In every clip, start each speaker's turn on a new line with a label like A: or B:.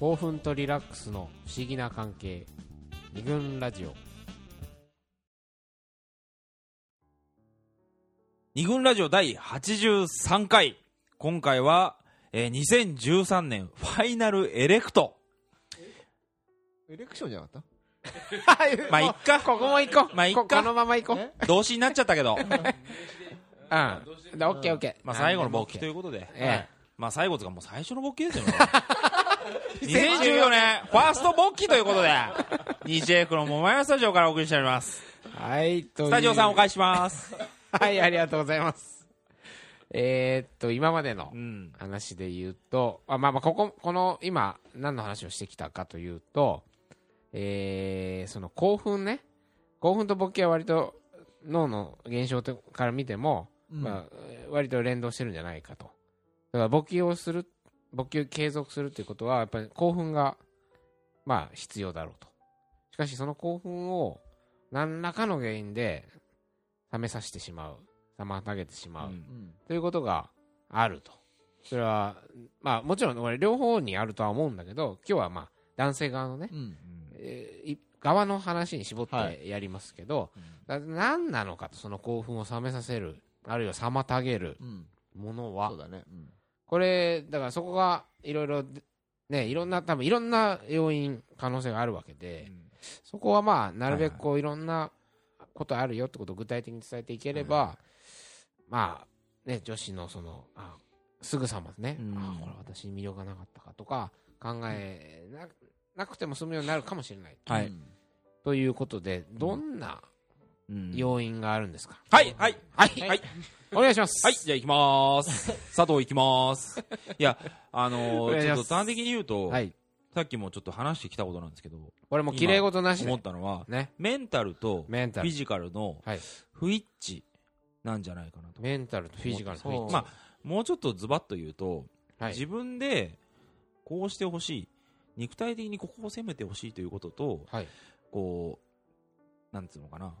A: 興奮とリラックスの不思議な関係二軍ラジオ
B: 二軍ラジオ第83回。今回は、えー2013年ファイナルエレクト。
C: エレクションじゃなかっ
B: まあ、いっか。
A: ここも行こう
B: まあいっか
A: ここのまま行こう
C: え
B: 動詞になっちゃったけど。
A: うんでオッケーオッケー
B: まあ、最後の勃起と
A: う
B: いうことで。
A: ええ
B: まあ、最後とかもう最初の勃起ですよね。2014年、ファースト勃起ということで、2JF の桃屋スタジオからお送りしております。
A: はい
B: スタジオさんお返しします。
A: はいありがとうございますえー、っと今までの
B: うん。
A: 話で言うとあまあまあこここの今何の話をしてきたかというとえー、その興奮ね興奮と勃起は割と脳の現象とから見ても、
C: た
A: まあ、割と連動してるんじゃないかとだから勃起をする勃起を継続するっていうことはやっぱり興奮がまあ必要だろうと。しかしその興奮を何らかの原因で冷めさせてしまう。妨げてしまう、
B: うん。
C: うん。
A: ということがあると。それは、まあもちろん俺両方にあるとは思うんだけど、今日はまあ男性側のね、
C: うん。
A: えーい側の話に絞っ
C: は
A: てやりますけど、
C: うん。
A: だ何なのかと、その興奮を冷めさせる、あるいは妨げる
C: うん。
A: ものは
C: そう、だね。うん
A: これ、だからそこがいろいろ、ね、いろんな、多分いろんな要因、可能性があるわけで、そこはまあ、なるべくこういろんなことあるよってことを具体的に伝えていければ、まあ、ね、女子のその、あすぐさまね、
C: うん。
A: あこれ私に魅力がなかったかとか、考えななくても済むようになるかもしれない。
B: はい。
C: うん
A: ということで、どんな
B: うん
A: 要因があるんですか、
B: はい、はい。
A: はい、
B: はい
A: お願いします。
B: はい、じゃあ行きまーす。佐藤行きまーす。いや、あのー、ちょっと端的に言うと、
A: はい。
B: さっきもちょっと話してきたことなんですけど、
A: これも綺麗事なし
B: 思っ
A: で。
B: たのは、
A: ね。
B: メンタルとフ
A: メンタル
B: ィ。ジカルの
A: はい。
B: 不一致なんじゃないかなと。
A: メンタルとフィジカルの不一致
B: まあ、もうちょっとズバッと言うと、
A: はい。
B: 自分でこうしてほしい、肉体的にここを攻めてほしいということと、
A: はい。
B: こう、なんつうのかな、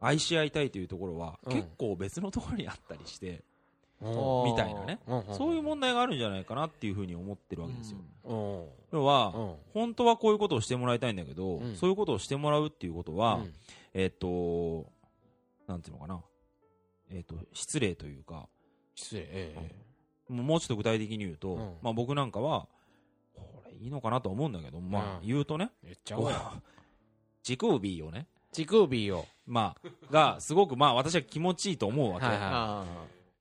B: 愛し合いたいというところは、
A: うん。
B: 結構別のところにあったりして、みたいなね、そういう問題があるんじゃないかなっていうふうに思ってるわけですよ。
A: うん。
B: 要は、
A: うん。
B: 本当はこういうことをしてもらいたいんだけど、
A: うん。
B: そういうことをしてもらうっていうことは、
A: うん。
B: えっ、と、なんていうのかな、えっ、と、失礼というか、
A: 失礼。え
B: もうもうちょっと具体的に言うと、
A: うん。
B: まあ僕なんかは、これいいのかなと思うんだけど、まあ
A: うん。
B: 言うとね、
A: え言っちゃおうよ。
B: 乳首をね、
A: 乳首を。
B: まあ、が、すごくまあ私は気持ちいいと思うわけ。
A: はいはい。
C: あ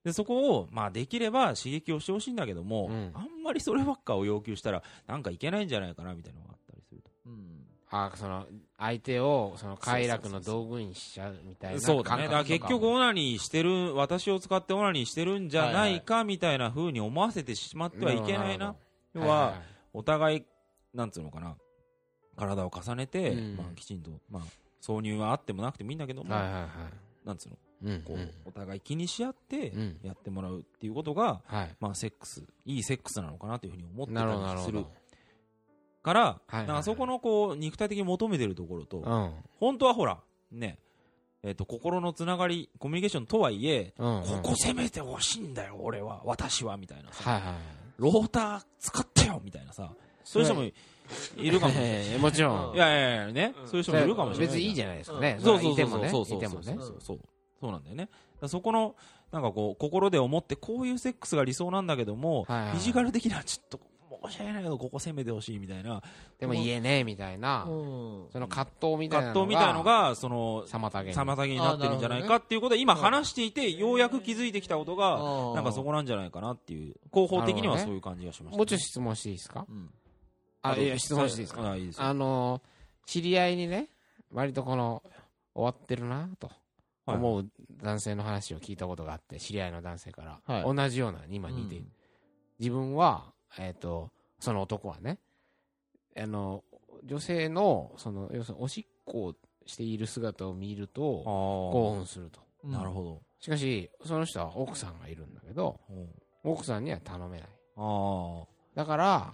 B: で、そこを、まあできれば刺激をしてほしいんだけども、
A: うん。
B: あんまりそればっかを要求したら、なんかいけないんじゃないかなみたいなのがあったりすると。
C: ーうん。
A: あその相手をその快楽の道具にしちゃうみたいな
B: そうだね。だから結局オナニーしてる、私を使ってオナニーしてるんじゃないかみたいな風に思わせてしまってはいけないな。要は、お互い、なんつうのかな、体を重ねて、
A: うん。
B: まあきちんと、まあ、挿入はあってもなくてもいいんだけども、
A: はいはいはい。
B: なんつうの、
A: うん
B: こう、お互い気にし合って
A: うん。
B: やってもらうっていうことが、
A: はい。
B: まあ、セックス、いいセックスなのかなというふうに思ってたりするから、
A: はいはい
B: なんかそこのこう肉体的に求めてるところと、
A: うん。
B: 本当はほら、ね、えっ、と、心のつながり、コミュニケーションとはいえ、
A: うん
B: ここ攻めてほしいんだよ、俺は、私は、みたいなさ、
A: はいはい
B: ローター使ってよ、みたいなさ、そういう人もいるかもしれない。
A: ええもちろん。
B: いやいやいやね、そういう人もいるかもしれない。
A: 別にいいじゃないですかね。
B: そうそうそうそうそう。そうそうそうそう。なんだよね。そこのなんかこう心で思ってこういうセックスが理想なんだけども、フィジカル的にはちょっと申し訳ないけどここ攻めてほしいみたいな。
A: でも言えねえみたいな。
C: うん。
A: その葛藤みたいな
B: 葛藤みたいのがその
A: 妨げに。
B: 妨げになってるんじゃないかっていうことで今話していてようやく気づいてきたことがなんかそこなんじゃないかなっていう広報的にはそういう感じがしました、
A: もうちょっと質問していいですか？
C: うん
A: あいや質問していいですか？
B: あいいですよ。
A: あのー知り合いにね割とこの終わってるなと
B: はい。
A: 思う男性の話を聞いたことがあって知り合いの男性から、
C: はい。
A: 同じような今似て。いる、
C: うん。
A: 自分は、えっとその男はねあの女性のその要するにおしっこをしている姿を見ると興奮すると。
C: うん。
B: なるほど、
A: しかしその人は奥さんがいるんだけど
B: うん。
A: 奥さんには頼めない。
B: あ
A: だから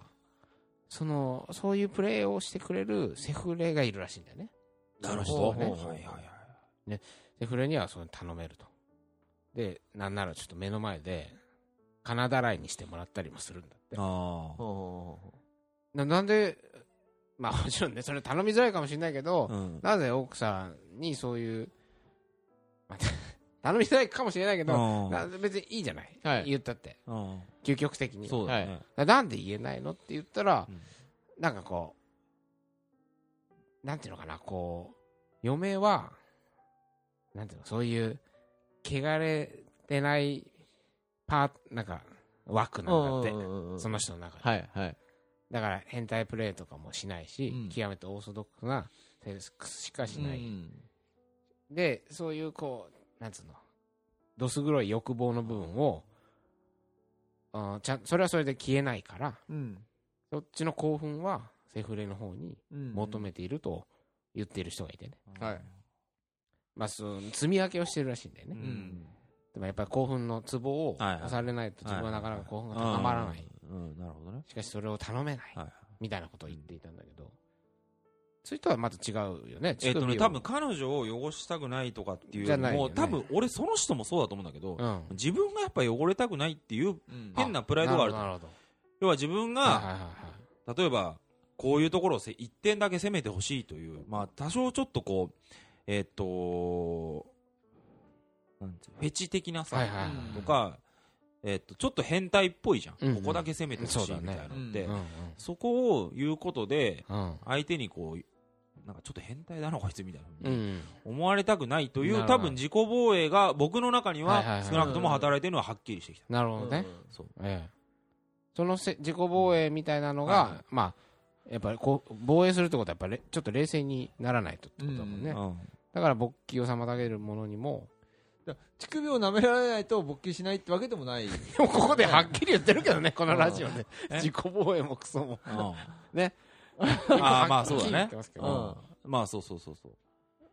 A: そのそういうプレーをしてくれるセフレがいるらしいんだよね。
B: あなる
A: その人はね。
B: ほどはいはいはい。
A: セフレにはそれ頼めると。でなんならちょっと目の前で金だらいにしてもらったりもするんだって。
B: ああ
A: ななんで、まあもちろんね、それ頼みづらいかもしれないけど、
B: うん。
A: なぜ奥さんにそういう、まあ頼みづらいかもしれないけど、な別にいいじゃない、
C: はい。
A: 言ったって、
B: うん。
A: 究極的に。
B: そうだよね
A: なんで言えないの？って言ったら、
B: うん。
A: なんかこう、なんていうのかな、こう、嫁は、なんていうの、そういう、汚れてないパーなんか、枠なんだって、その人の中で。
C: はいはい。
A: だから変態プレイとかもしないし、
C: うん。
A: 極めてオーソドックスなセックスしかしない、
C: うん。
A: でそういうこうなんつうの？どす黒い欲望の部分をあーちゃんそれはそれで消えないから
C: うん。
A: そっちの興奮はセフレの方に
C: うん。
A: 求めていると言っている人がいてね、
C: はい。
A: まあ、そう積み分けをしてるらしいんだよね、
B: う
C: うん。ん
A: でもやっぱり興奮のツボを押されないと自分はなかなか興奮が
B: うん
A: 高まらない、
B: うん。なるほどね。
A: しかしそれを頼めない。みたいなことを言っていたんだけど、そういう人はまた違うよね。
B: えっとね多分彼女を汚したくないとかっていうよりも
A: じゃないよね。
B: 多分俺その人もそうだと思うんだけど
A: うん。
B: 自分がやっぱ汚れたくないっていう
C: うん。
B: 変なプライドがあると。
A: なるほど。
B: 要は自分が
A: はいはいはいはい。
B: 例えばこういうところをせ一点だけ攻めてほしいというまあ多少ちょっとこうえっとなんていうのフェチ的なさ
A: はいはいはい
B: とかえっとちょっと変態っぽいじゃん。
A: うんうん。
B: ここだけ攻めてほしいみたいなのって。
C: そう
A: うんうん。
B: そこを言うことで
A: うん。
B: 相手にこうなんかちょっと変態だなこいつみたいな
A: うんうん
B: 思われたくないという多分自己防衛が僕の中に
A: は
B: 少なくとも働いてるのははっきりしてきた。
A: なるほどね。
B: そう
A: ええ。そのせ自己防衛みたいなの
B: はいは
A: が、まあ、やっぱりこう、防衛するってことは、やっぱりちょっと冷静にならないとってことだもんね。
B: うん
A: だから勃起を妨げるものにも、
C: 乳首を舐められないと勃起しないってわけでもない
A: でもここではっきり言ってるけどね、このラジオで。
B: え
A: 自己防衛もクソも。
B: うん
A: ね。
B: あーまあそうだね。
A: ま
B: あそうそうそうそう。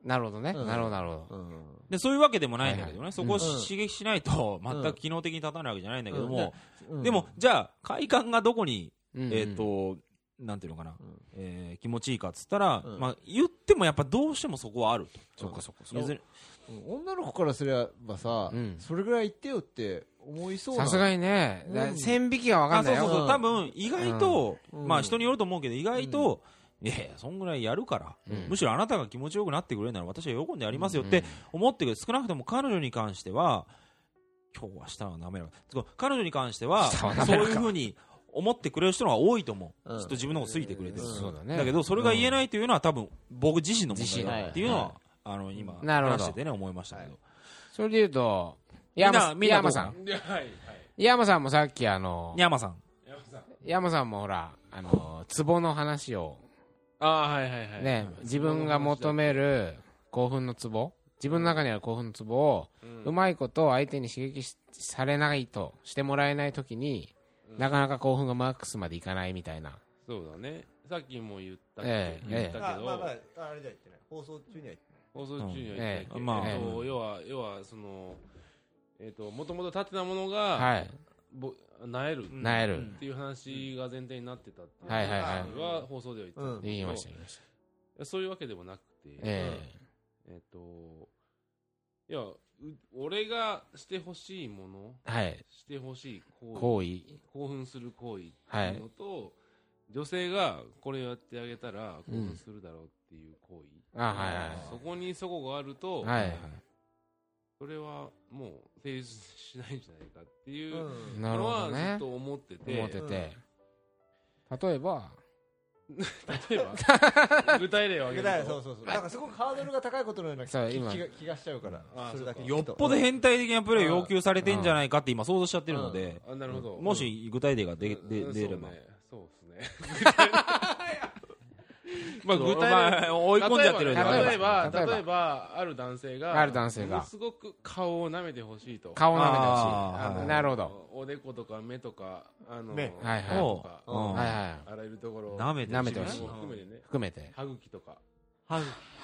A: なるほどね。
C: うん。
A: なるほど、なるほど。
C: うん。
B: でそういうわけでもないんだけどね、そこを刺激しないと全く機能的に立たないわけじゃないんだけども、
C: うん。
B: でもじゃあ快感がどこに、えっ、となんていうのかな、
C: ん。
B: えー気持ちいいかっつったら、
C: うん。
B: まあ、言ってもやっぱどうしてもそこはあると。
A: そっかそっか
C: 女の子からすればさ
A: うん。
C: それぐらい言ってよって思いそうな。
A: さすがにね、だ
C: うん。
A: 線引きが分かんないよ。
B: あそうそうそう、
C: うん。
B: 多分意外と、
C: うん。
B: まあ人によると思うけど意外と、いやいやそんぐらいやるから、
A: うん。
B: むしろあなたが気持ちよくなってくれるなら私は喜んでやりますよって思ってくれる。少なくとも彼女に関しては今日は明日は滑らかつうか彼女に関しては
A: は
B: そう
A: 滑らか
B: いうふうに思ってくれる人の方が多いと思う、
C: うん。
B: きっと自分のこと好いてくれてる、
C: うん。
A: そうだね。
B: だけどそれが言えないというのは多分僕自身の問題だっていうのは、
C: 自
B: あの今
A: なるほど。
B: 話しててね思いましたけど、
A: それで言うと、山
B: みんな
A: 山さん。山さんもさっきあの、
B: 山さん。
A: 山さんもほら、あの、ツボの話を、
D: ああはいはいはい。
A: ね、自分が求める興奮のツボ、自分の中にある興奮のツボを、
D: う
A: まいこと相手に刺激しされないと、してもらえないときに、なかなか興奮がマックスまでいかないみたいな。
D: そうだね。さっきも言ったけ？
A: ええ
D: 言ったけど、
C: あれじゃ言ってない。放送中には言って
D: 放送中には言ったけど、
A: え
B: えまあ
D: 要は要はそのえっ、ともともと立ってたものが、
A: はい。
D: ぼなえるっ
A: なえる。
D: ていう話が前提になってたっていう
A: はいはいはい
D: は放送では言ってたんだけど
A: 言いました、言いました。
D: そういうわけでもなくて、
A: え
D: えっ、といやう俺がしてほしいもの
A: えはい。
D: してほしい行為
A: 行為。
D: 興奮する行為っていうのと、女性がこれやってあげたら興奮するだろうっていう行為、
A: あ、はいはい。
D: そこにそこがあると、
A: はい。
D: それはもう成立しないんじゃないかっていう
C: うん。
A: なる
D: のはずっ
A: ほどね。
D: と思ってて、
A: 思ってて。例えば、
D: 例えば？具体例を挙げ
C: だ
D: ると。
C: そうそうそう。だからすごくハードルが高いことのような気
A: そう今。
C: 気が気がしちゃうから。
D: あ
C: それだけ
B: よっぽど変態的なプレー要求されてんじゃないかって今想像しちゃってるので、
D: あなるほど。
B: もし具体例が出で
D: うん。
B: 出れば、
D: そうねそうですね まあ具体例
B: まあ追い込んじゃってるんで
A: 例えば
D: 例えば
A: 例えば
D: 例えばある男性が
A: ある男性が。
D: ものすごく顔を舐めてほしいと。
A: 顔を舐めてほしい。
B: あ
D: の
A: なるほど。
D: おでことか目とかあの
C: 目
A: はいはい。はいはい。
D: あらゆるところ
B: 舐めて
A: 舐めてほしい。
D: も含めてね。
A: 含めて。
D: 歯茎とか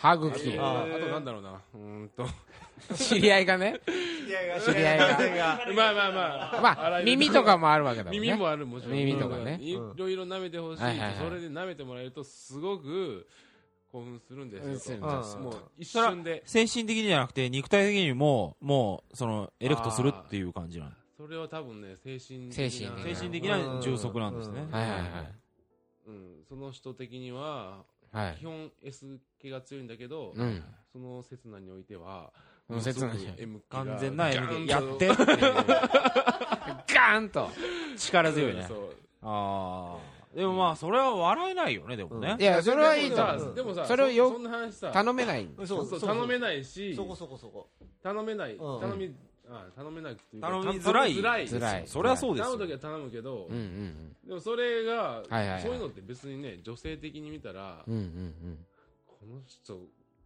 A: 歯茎。
C: あ
D: あとなんだろうな。うーんと。
A: 知り合いがね。知り合いが。
D: まあまあまあ。
A: まあ、耳とかもあるわけだもんね。
D: 耳もあるもちろん。
A: 耳とかね。
D: いろいろ舐めてほしいそれで舐めてもらえるとすごく興奮するんですよ。もう一瞬で。
B: 精神的にじゃなくて肉体的にももうそのエレクトするっていう感じなの。
D: それは多分ね精神的な。
A: 精神的な。
B: 精神的な充足なんですね、
A: はいはいはい。
D: うん、その人的には、
A: はい。
D: 基。本 S 系が強いんだけど、
A: うん。
D: その刹那においては、
A: その刹那に。
D: M
B: 完全な M でやってって
A: ガーンと。
B: 力強いね。ああでもまあそれは笑えないよねでもね。
A: いや、それはいいと
D: でもさ
A: 思う。
D: でもさ、
A: それをよ
D: そんな話さ、
A: 頼めない。
C: そ
D: そうそう頼めないし、
C: そこそこそこ
D: 頼めない、
C: うん。
D: 頼み、あ頼めないっていうか
B: 頼みづらい
D: 頼みづらい。
A: 辛い。
B: それはそうですよ
D: 頼むときは頼むけど、
A: うんうん
D: でもそれが、
A: はいはいはい
D: そういうのって別にね、女性的に見たら、
A: うん。うんうん
D: この人、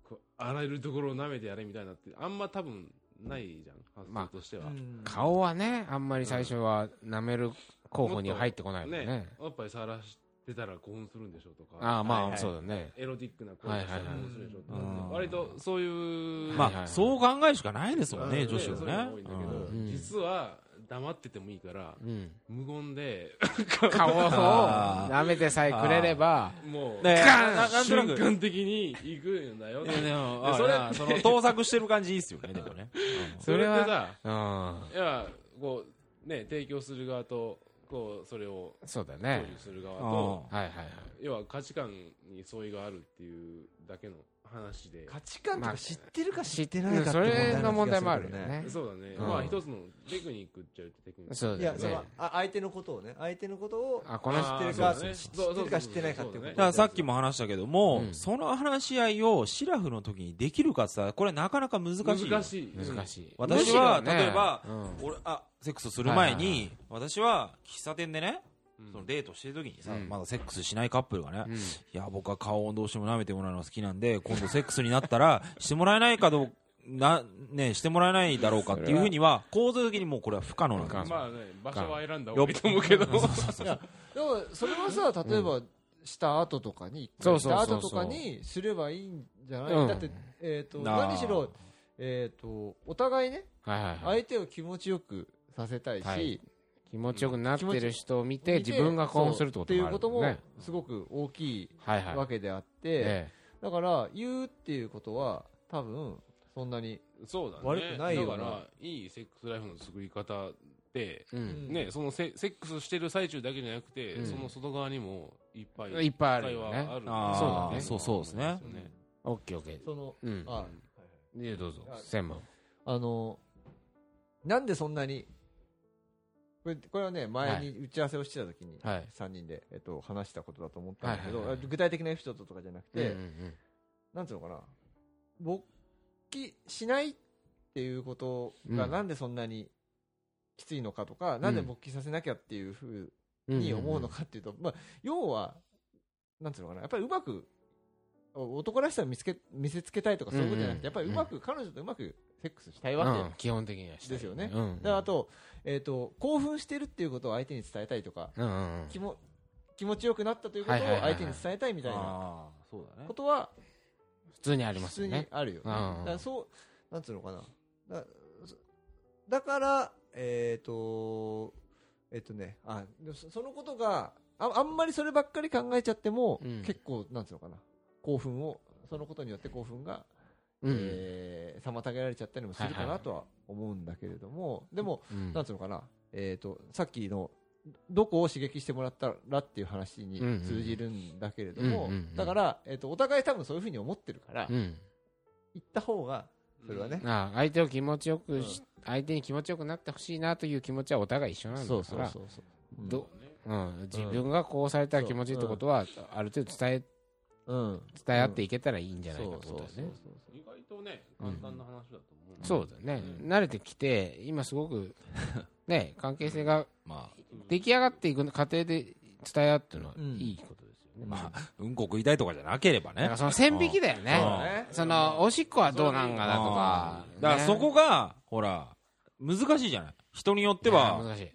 D: こうあらゆるところを舐めてやれみたいなって、あんま多分ないじゃん、発
A: まあ
D: 想としては。
A: うん。顔はね、あんまり最初は舐める候補には入ってこないもんね
D: ね。、おっぱい触らしてたら興奮するんでしょうとか、
A: ああ、まあ、
C: はいはい。
A: そうだね。
D: エロティックな声をしたら興奮するでしょうとか。
B: はいはいはい
D: って、割とそういう、
B: ま
A: はいはい。
B: あそう考えるしかないですもんね
D: うん。
B: 女子はね。
D: そういうのが多いんだけど、
A: うん。
D: 実は黙っててもいいから、
A: うん。
D: 無言で、
A: 顔を 舐めてさえくれれば、
D: もう、
B: ね
A: ガン
D: 瞬間的に行くんだよ。
B: でも
D: でそれ
B: その盗作してる感じいいっすよねでもね。
D: それってさ、
A: うん。
D: いや、こう、ね、提供する側と、こう、それを
A: そうね。
D: 受する側
B: うん
D: と、
A: はいはいはい。
D: 要は価値観に相違があるっていうだけの話で。
C: 価値観とか知ってるか知っ
A: て
C: ないかって
A: それの問題もあるよね。
D: そうだね。
A: うん
D: まあ一つのテクニックっちゃうとテクニック。
A: そうね
C: いやその。あ相手のことをね相手のことを
A: あ、この
C: 知ってるか知ってるか知ってないかっていうこと
D: そうだね
B: だからさっきも話したけども、
A: うん
B: その話し合いをシラフの時にできるかって言ったらこれなかなか難しいよ
D: 難しい。
A: 難しい。
B: 私は例えば
A: うん
B: 俺あセックスする前に、
A: はいはいはい
B: 私は喫茶店でね
D: うん
B: そのデートしてる時にさ、
A: うん。
B: まだセックスしないカップルがね、
A: うん。
B: いや僕は顔をどうしても舐めてもらうのが好きなんで今度セックスになったら してもらえないかどうなねしてもらえないだろうかっていうふうには構造的にもうこれは不可能なんですよ。
D: まあね、場所は選んだ方がいいと思うけど。
C: でもそれはさ例えばした後とかにした後とかにすればいいんじゃない、
A: うん。
C: だってえっ、と
B: なあ。
C: 何しろえっ、とお互いね
A: はいはいはい。
C: 相手を気持ちよくさせたいし、
A: はい気持ちよくなってる人を見て、自分が興奮するってことも
C: っていうことも
A: ね。
C: すごく大きい。わけであって、
A: え
C: だから言うっていうことは多分そんなに。悪くないよな
D: だから、いいセックスライフの作り方って、
A: えうん。
D: ね、そのセセックスしてる最中だけじゃなくて、
A: うん
D: その外側にもいっぱい
A: いっぱいあるよね
D: あ
A: そうだね
B: そうそうですね
A: オッケーオッケー。
C: その
A: うん。
C: あ
A: どうぞ
C: あ。
A: 専門。
C: あのなんでそんなにこれこれはね前に打ち合わせをしてた時に
A: はい。
C: 3人で、えっと、話したことだと思ったんだけど、
A: はいはいはい
C: 具体的なエピソードとかじゃなくて、
A: うんうん
C: なんていうのかな。勃起しないっていうことが
A: うん。
C: なんでそんなにきついのかとか、なんで勃起させなきゃっていうふう
A: うん。
C: に思うのかっていうと、まあ、要はなんていうのかな。やっぱりうまくお男らしさを見つけ見せつけたいとかそういうことじゃなくて、やっぱりうまく、彼女とうまくセックスしたいわけ、
A: うん。基本的には
C: ですよね。
A: うん。
C: であと,、えー、と興奮してるっていうことを相手に伝えたいとか
A: うん。
C: 気も気持ちよくなったということを相手に伝えたいみたいなことは
A: 普通にあり
C: 普通に
A: ますよね。
C: あるよね。
A: うん。うん
C: だからそうなんつうのかな。だだからえっ、とえっ、とねあそそのことがああんまりそればっかり考えちゃっても、
A: うん。
C: 結構なんつうのかな興奮をそのことによって興奮が、
A: うん。
C: えー妨げられちゃったりもするか
A: はいは
C: ないとは思うんだけれども、でも
A: うん。
C: なんつうのかな、えー、とさっきのどこを刺激してもらったらっていう話に通じるんだけれども、
A: うんうんうん
C: だから、えー、とお互い多分そういうふうに思ってるから、
A: うん。
C: 行った方がそれはね、
A: ああ相手を気持ちよくし、相手に気持ちよくなってほしいなという気持ちはお互い一緒なんだ
C: そう
A: から、
C: そうそうそう、う。ん。
A: どうん、自分がこうされたら気持ちいいってことは、ある程度伝え、
C: うん、
A: 伝え合っていけたらいいんじゃないかとだよね。
D: 意外とね、簡単な話だと思う。
A: そうだね、慣れてきて、今すごく、ね、関係性が
B: ま
A: 出来上がっていく過程で伝え合うっていうのは
C: うん
A: いいことですよね。
B: あまあうんこ食いたいとかじゃなければね
A: その線引きだよ
B: うん
A: ね。
C: ね
A: その、おしっこはどうなんかなとか。
B: だからそこがほら難しいじゃない人によっては
A: 難しい。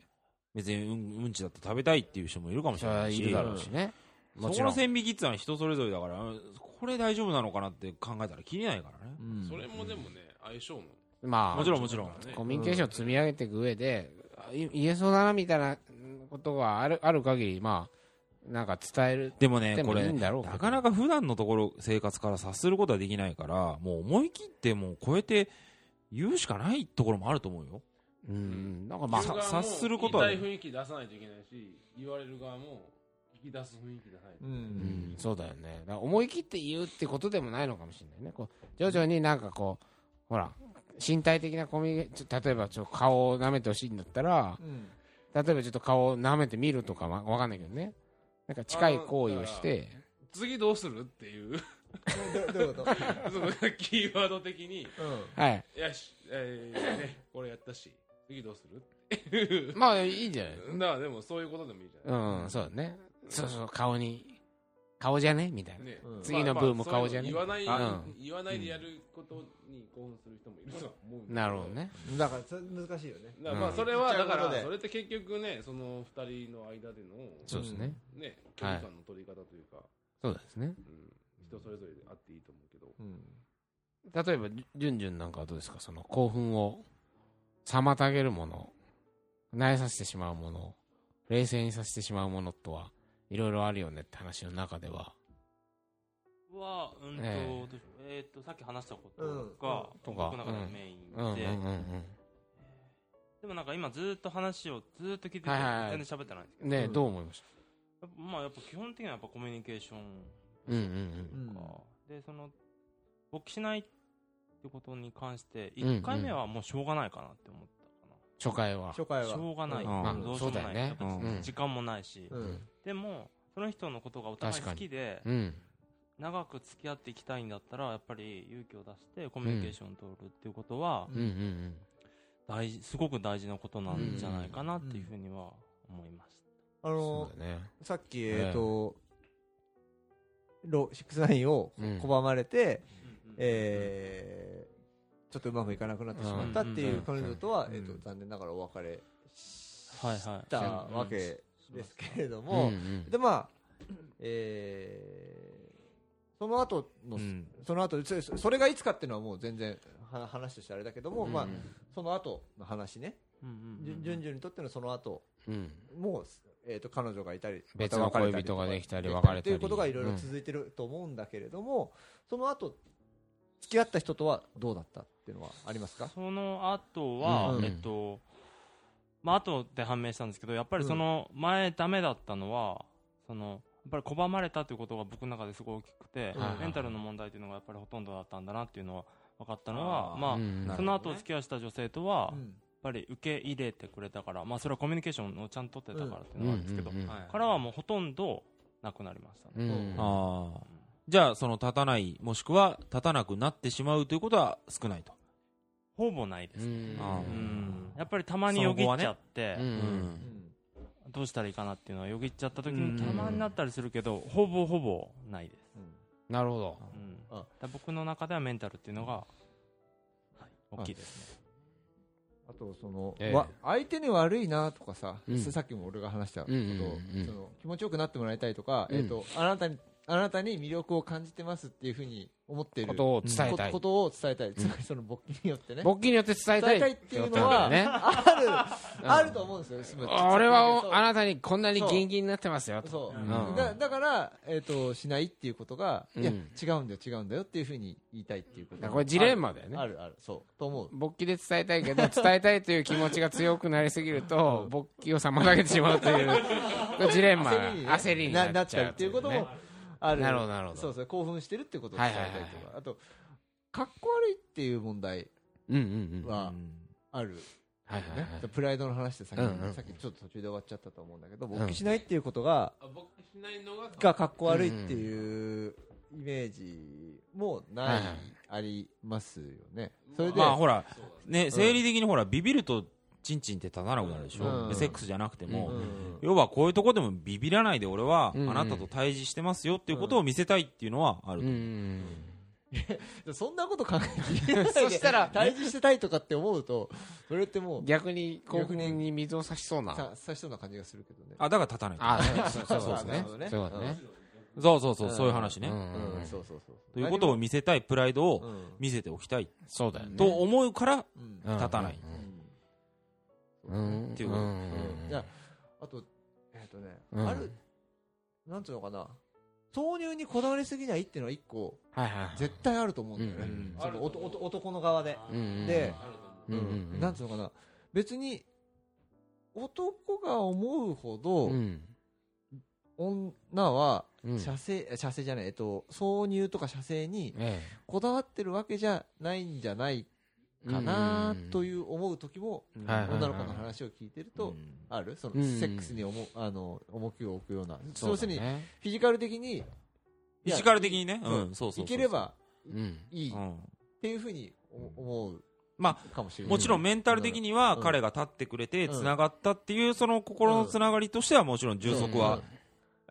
B: 別にうんうんちだって食べたいっていう人もいるかもし
A: そ
B: れないし
A: いるだろうしね。も
B: そ
A: ちろん。
B: この線引きってのは人それぞれだからうんこれ大丈夫なのかなって考えたらきりないからね。
C: うん。
D: それもでもね、相性も。
A: まあ、
B: もちろんもちろん。
D: ね。
A: コミュニケーションを積み上げていく上で、あい言えそうだなみたいなことがあるある限り、まあ、なんか伝える
B: でもね
A: でもいい
B: これ
A: んだろうけど。
B: なかなか普段のところ生活から察することはできないからもう思い切ってもう超えて言うしかないところもあると思うよ。
A: うん、なんかまあ。
B: 察することはね
D: 言い。たい雰囲気出さないといけないし、言われる側も、引き出す雰囲気で、はい。
C: う
A: うんん、そうだよね。だから思い切って言うってことでもないのかもしれないね。こう徐々になんかこう、ほら、身体的なコミュニケーション、例えばちょっと顔を舐めてほしいんだったら、
C: うん
A: 例えばちょっと顔を舐めてみるとかわわかんないけどね。なんか近い行為をして、
D: 次どうするっていう、
C: どどういうこと？
D: そのキーワード的に、
C: うん
A: はい。
D: よし、えーね、これやったし、次どうするっていう。
A: まあいいんじゃない？
D: だからでもそういうことでもいいじゃない
A: うん、そうだね。そうそう、顔に、顔じゃね？みたいな。
D: ね。
C: うん
A: 次のブーム顔じゃね？
D: まあまあ言わない、
A: うん。
D: 言わないでやることに興奮する人もいるとは思う。
A: なるほどね。
C: だからそれ難しいよね。
D: まあ
A: うん。
D: それはだからそれって結局ねその二人の間での
A: そうですね。
D: ね距離感の取り方というか、
A: そうですね。
D: うん、人それぞれであっていいと思うけど。
C: うん。
A: 例えば、じゅんじゅんなんかはどうですか？その興奮を妨げるもの、萎えさせてしまうもの、冷静にさせてしまうものとは、いろいろあるよねって話の中では。
E: は、うんと、
A: え
E: どうしようえーっと、さっき話したこと
C: うん
E: が、
A: とか
E: 僕の中ではメイン
A: うんうん
E: で、
A: うんうん。
E: でもなんか今ずーっと話をずーっと聞いてて、
A: はいはいはい
E: 全然喋ってないんですけど、
A: ねえ、
C: うん
A: どう思いまし
E: やっぱまあやっぱ基本的にはやっぱコミュニケーション
A: たうんうん
C: うん
E: か、で、その、勃起しないってことに関して、
A: うんうん
E: 1回目はもうしょうがないかなって思ったか
A: 初回は。
C: 初回
E: な。し
C: は
E: ょうがない。
C: うん
A: まあ
E: どうしようもない。
A: そうだよね
E: 時間もないし、
C: うん
E: でも、その人のことがお互い好きで、
A: うん。
E: 長く付き合っていきたいんだったら、やっぱり勇気を出してコミュニケーションを取るっていうことは、
A: うんうんうん。
E: 大事、すごく大事なことなんじゃないかなっていうふうには思いまし
C: あ
A: そ
C: の
A: ね。
C: さっき
A: ええ
C: えっとロシックスナインを
A: うん
C: 拒まれて
E: た。
C: えーちょっとうまくいかなくなってしまったっていう彼女とは
A: うん
C: えーと残念ながらお別れ
E: はいはい。
C: したわけですけれど
A: うん
C: も
A: うん。
C: でまあえーその後の
B: うん。
C: その後そそれがいつかっていうのはもう全然は話としてあれだけども、まあ、その後の話ね、
E: うんうん
C: じゅんにとってのその後
A: うん。
C: もう、えー、と彼女がいたり
A: 別の恋人ができたり別れたり。
C: ということがいろいろ続いてると思うんだけれども、その後付き合った人とはどうだったっていうのはありますか？
E: その後は、
A: うん。
E: えっと、まあ後で判明したんですけど、やっぱりその前ダメだったのは、その、やっぱり拒まれたということが僕の中ですごい大きくて、
C: はい
E: メンタルの問題というのがやっぱりほとんどだったんだなっていうのは分かったのは、まあ、
A: うん
E: その後お付き合いした女性とは、やっ
C: うん
E: ぱり受け入れてくれたから、まあそれはコミュニケーションをちゃんと取ってたからっていうのがあるんですけど、からはもうほとんどなくなりましたね。
A: うん。
B: ああ。じゃあ、その立たない、もしくは立たなくなってしまうということは少ないと。
E: ほぼないです。
A: うん。
B: あー。
E: うん。やっぱりたまによぎっちゃって、
A: うん。
C: うん
E: どうしたらいいかなっていうのはよぎっちゃった時
B: うん。
E: にたまになったりするけど、ほぼほぼないです。
A: なるほど。
E: うん。
C: あ
E: だ僕の中ではメンタルっていうのが、はい。大きいですね。
C: あとその、
A: ええ。
C: わ相手に悪いなとかさ、
A: うん。
C: さっきも俺が話したこと、
A: うんうんうん。
C: その気持ちよくなってもらいたいとか、
A: うん。
C: えっ、とあなたにあなたに魅力を感じてますっていうふうに思っている。
A: ことを伝えたい。
C: こ。とを伝えたい、つまりその勃起によってね、
A: 勃起によって伝えたい。
C: っていうのは、
A: ね。
C: ある、あると思うんですよ、
A: 俺はあ
C: な
A: なたにこんなにギンギンになってますよ。と。
C: そう、
A: うん。
C: だだから、えー、としないっていうことが、いや
A: うん
C: 違うんだよ違うんだよっていうふうに言いたいっていうこと。
A: これジレンマだよね。
C: あるあるそう。と思う。
A: 勃起で伝えたいけど、伝えたいという気持ちが強くなりすぎると、勃起を妨げてしまうという、ジレンマが
C: 焦りに,、
A: なっちゃう
C: っていうこともある。
A: なるほどなるほど。
C: そうそう興奮してるってことを伝えたいとか、
A: はい。はいはい
C: あとかっこ悪いっていう問題
A: うんうんうん。
C: はある、
A: はいはいはい。
C: プライドの話でさっき,、
A: うんうん。
C: さっきちょっと途中で終わっちゃったと思うんだけど
A: ん。
C: 勃起しないっていうことが、
D: あ僕しないのが
C: がかっこ悪いっていうイメージもない、
A: はいはい
C: ありますよね。それで、
B: まあほら、ね、生理的にほら、ビビると、チンチンって立たなくなるでしょ。
C: うん。
B: でセックスじゃなくても。
C: うん
B: 要はこういうとこでもビビらないで俺はあなたと対峙してますよっていうことを見せたいっていうのはある
A: う。んうん
C: そんなこと考えていないで。
A: そしたら
C: 対峙してたいとかって思うとそれってもう
A: うん。逆に興奮に水を差しそうな。
C: ささしそうな感じがするけどね。
B: あだから立たない
A: あ、そうそうそう。です
C: ね。
A: そう。いうことね。
B: そうそうそう
C: う。ん。
B: そういう話ね、
A: うん
C: う
A: うん。
C: ん。そうそうそう
B: ということを見せたいプライドを
C: うん。
B: 見せておきたい。
A: そうだよね。
B: と思うから
C: うん
A: うん。
B: 立たない。
A: うん。
B: っていうこと。
A: ん。
C: うん。じゃあとえっとね
A: うん。
C: あるなんつうのかな。挿入にこだわりすぎないっていうのは一個
A: はいはい。
C: 絶対あると思うんだよね。
A: うん
C: そのおとおと男の側で。
A: うんうん
C: で
D: う
A: うんうん。うん。
C: なんつうのかな。別に男が思うほど
A: うん。
C: 女は
A: うん。
C: 射精、射精じゃない、えっと、挿入とか射精に
A: え
C: こだわってるわけじゃないんじゃない
A: え
C: かなと
A: う
C: いう思う時も、女の子の話を聞いてると、ある？その、
A: うん。
C: セックスに重あの重きを置くような、
A: ん
C: 要するに、
A: ね
C: フィジカル的に、
B: フィジカル的にね、
C: そう
B: うん、そうそうそう。
C: いければ
A: うん。
C: いいっ
B: うん。
C: ていうふうに思う
B: ま
C: かもしれない。
B: もちろんメンタル的には
C: うん。
B: 彼が立ってくれて
C: うん。
B: 繋がったっていうその心のつながりとしてはもちろん充足は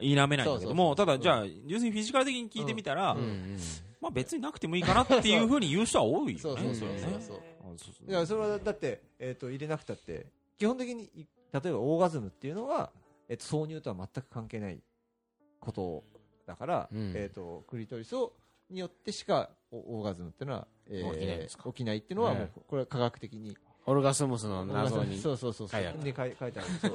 B: 否めないんだけども、ただじゃあ、要するにフィジカル的に聞いてみたらまあ別になくてもいいかなっていうふうに言う人は多いよね。
C: そうそうそういやそれはだって、えー、と入れなくたって基本的にい例えばオーガズムっていうのは、えー、と挿入とは全く関係ないことだから、
A: うん。
C: えー、とクリトリスをによってしかオオーガズムっていうのは、えー
A: 起きないんですか？
C: 起きないっていうのは
A: ええ
C: もうこれは科学的に
A: オルガスムスの謎に
C: そうそうそうそう。
A: 書いてあった。
C: で書い書いてある。そう。